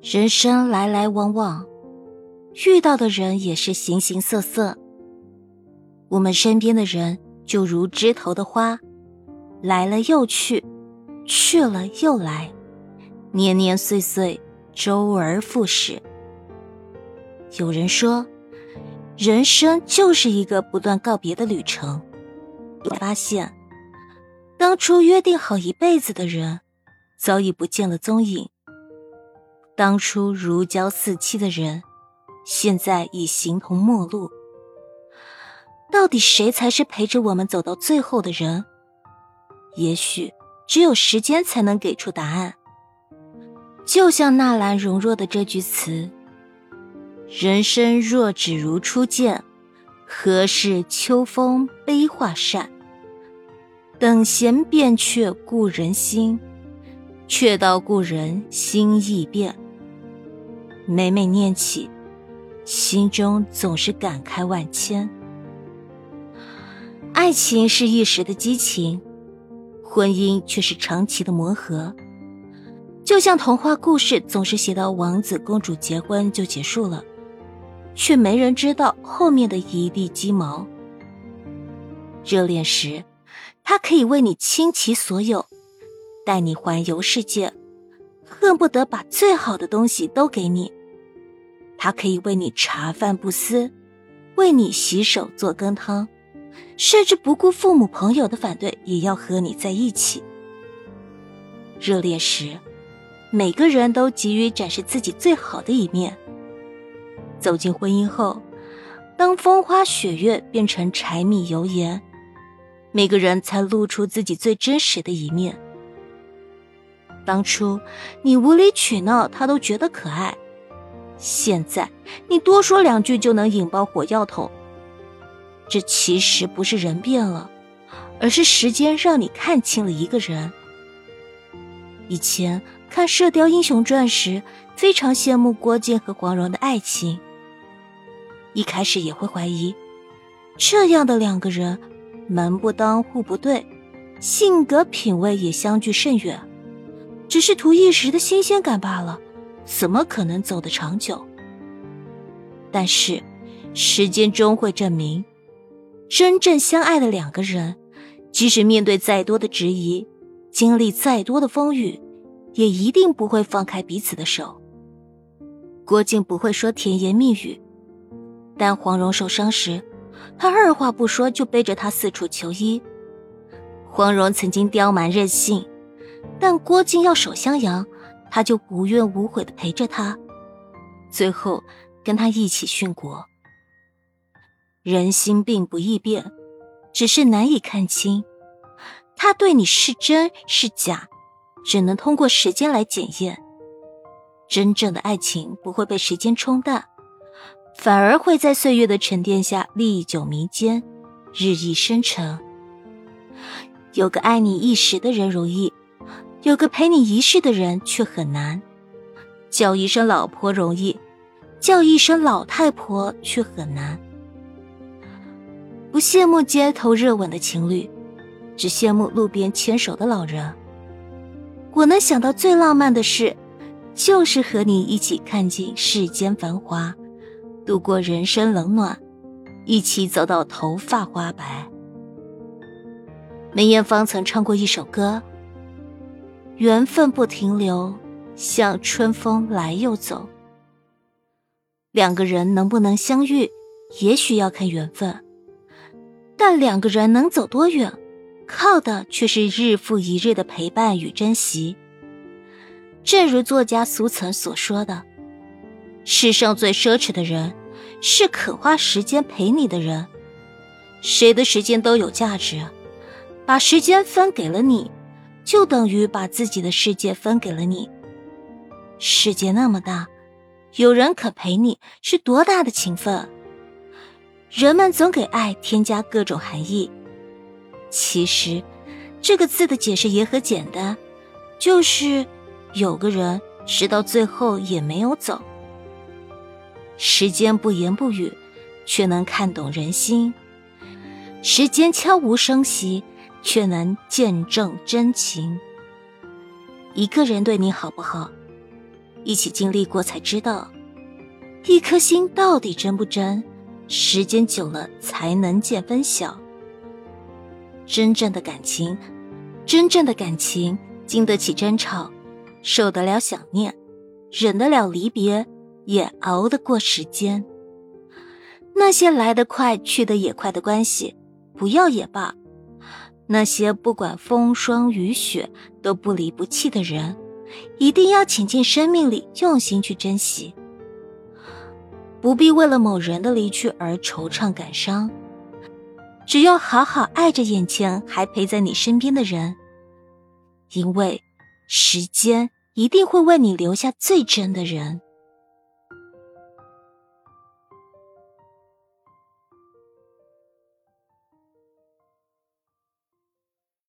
人生来来往往，遇到的人也是形形色色。我们身边的人就如枝头的花，来了又去，去了又来，年年岁岁，周而复始。有人说，人生就是一个不断告别的旅程。发现，当初约定好一辈子的人，早已不见了踪影。当初如胶似漆的人，现在已形同陌路。到底谁才是陪着我们走到最后的人？也许只有时间才能给出答案。就像纳兰容若的这句词：“人生若只如初见，何事秋风悲画扇？等闲变却故人心，却道故人心易变。”每每念起，心中总是感慨万千。爱情是一时的激情，婚姻却是长期的磨合。就像童话故事总是写到王子公主结婚就结束了，却没人知道后面的一地鸡毛。热恋时，他可以为你倾其所有，带你环游世界，恨不得把最好的东西都给你。他可以为你茶饭不思，为你洗手做羹汤，甚至不顾父母朋友的反对，也要和你在一起。热恋时，每个人都急于展示自己最好的一面。走进婚姻后，当风花雪月变成柴米油盐，每个人才露出自己最真实的一面。当初你无理取闹，他都觉得可爱。现在你多说两句就能引爆火药桶，这其实不是人变了，而是时间让你看清了一个人。以前看《射雕英雄传》时，非常羡慕郭靖和黄蓉的爱情，一开始也会怀疑，这样的两个人门不当户不对，性格品味也相距甚远，只是图一时的新鲜感罢了。怎么可能走得长久？但是，时间终会证明，真正相爱的两个人，即使面对再多的质疑，经历再多的风雨，也一定不会放开彼此的手。郭靖不会说甜言蜜语，但黄蓉受伤时，他二话不说就背着她四处求医。黄蓉曾经刁蛮任性，但郭靖要守襄阳。他就无怨无悔的陪着他，最后跟他一起殉国。人心并不易变，只是难以看清，他对你是真是假，只能通过时间来检验。真正的爱情不会被时间冲淡，反而会在岁月的沉淀下历久弥坚，日益深沉。有个爱你一时的人容易。有个陪你一世的人却很难，叫一声老婆容易，叫一声老太婆却很难。不羡慕街头热吻的情侣，只羡慕路边牵手的老人。我能想到最浪漫的事，就是和你一起看尽世间繁华，度过人生冷暖，一起走到头发花白。梅艳芳曾唱过一首歌。缘分不停留，像春风来又走。两个人能不能相遇，也许要看缘分，但两个人能走多远，靠的却是日复一日的陪伴与珍惜。正如作家苏岑所说的：“世上最奢侈的人，是肯花时间陪你的人。谁的时间都有价值，把时间分给了你。”就等于把自己的世界分给了你。世界那么大，有人肯陪你是多大的情分？人们总给爱添加各种含义，其实这个字的解释也很简单，就是有个人直到最后也没有走。时间不言不语，却能看懂人心；时间悄无声息。却能见证真情。一个人对你好不好，一起经历过才知道，一颗心到底真不真，时间久了才能见分晓。真正的感情，真正的感情，经得起争吵，受得了想念，忍得了离别，也熬得过时间。那些来得快去得也快的关系，不要也罢；那些不管风霜雨雪都不离不弃的人，一定要请进生命里，用心去珍惜。不必为了某人的离去而惆怅感伤。只要好好爱着眼前还陪在你身边的人，因为时间一定会为你留下最真的人。